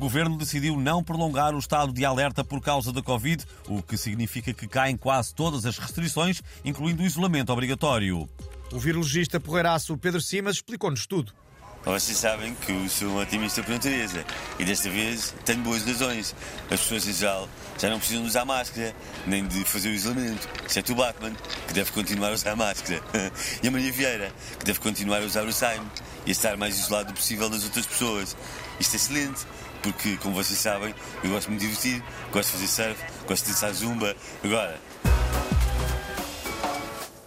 governo decidiu não prolongar o estado de alerta por causa da Covid, o que significa que caem quase todas as restrições, incluindo o isolamento obrigatório. O virologista porreiraço Pedro Simas explicou-nos tudo. Vocês sabem que eu sou um otimista por natureza e desta vez tenho boas razões. As pessoas em geral já não precisam de usar máscara, nem de fazer o isolamento, exceto o Batman, que deve continuar a usar máscara, e a Maria Vieira, que deve continuar a usar o Saime e a estar mais isolado possível das outras pessoas. Isto é excelente, porque, como vocês sabem, eu gosto de me divertir, gosto de fazer surf, gosto de dançar zumba. Agora,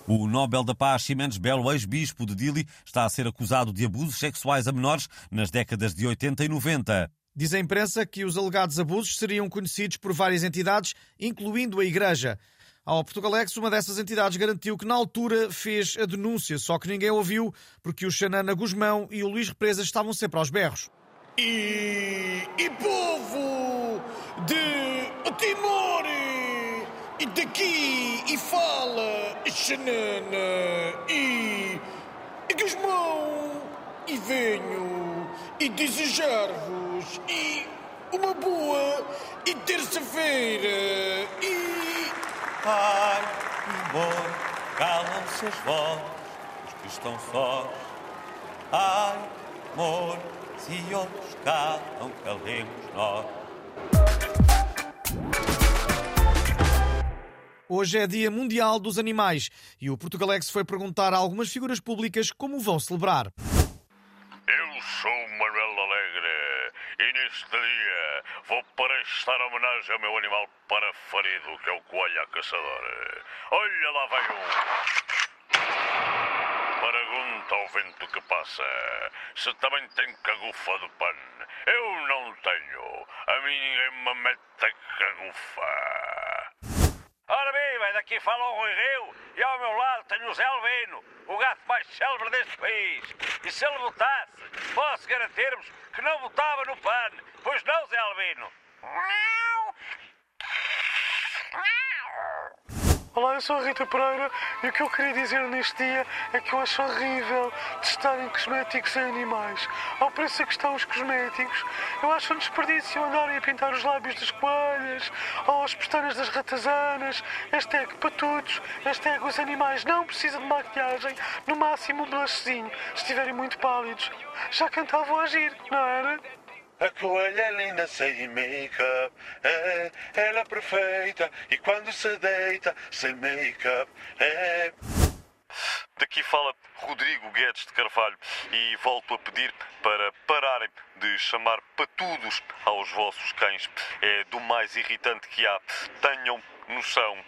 o Nobel da Paz Ximenes Belo, ex-bispo de Dili, está a ser acusado de abusos sexuais a menores nas décadas de 80 e 90. Diz a imprensa que os alegados abusos seriam conhecidos por várias entidades, incluindo a Igreja. Ao Portugalex, uma dessas entidades garantiu que na altura fez a denúncia, só que ninguém ouviu, porque o Xanana Guzmão e o Luís Represas estavam sempre aos berros. E, e povo de Timor e daqui e fala e xanana e, e Guzmão e venho e desejar-vos e uma boa e terça-feira e Ai, amor, calam-se as vozes, os que estão sós. Ai, amor, se outros calam, calemos nós. Hoje é Dia Mundial dos Animais e o Portugalex foi perguntar a algumas figuras públicas como vão celebrar. Eu sou Manuel Alegre e neste dia vou prestar homenagem ao meu animal parafarido, que é o coelho à caçadora. Olha lá vai um. Pergunta ao vento que passa se também tem cagufa de pano. Eu não tenho. A mim ninguém me mete cagufa. Ora bem, daqui fala o Rui Rio e ao meu lado tenho o Zé Albino, o gato mais célebre deste país. E se ele votasse, posso garantir-vos que não votava no PAN. Pois não, Zé Albino? Olá, eu sou a Rita Pereira e o que eu queria dizer neste dia é que eu acho horrível testarem cosméticos em animais. Ao preço que estão os cosméticos, eu acho um desperdício andarem a pintar os lábios das coelhas ou as pestanas das ratazanas. Hashtag para todos. Hashtag os animais não precisam de maquiagem, no máximo um blushzinho, se estiverem muito pálidos. Já cantavam a agir, não era? A coelha linda sem make-up, é, ela é perfeita e quando se deita sem make-up, é. Daqui fala Rodrigo Guedes de Carvalho e volto a pedir para pararem de chamar patudos aos vossos cães. É do mais irritante que há. Tenham noção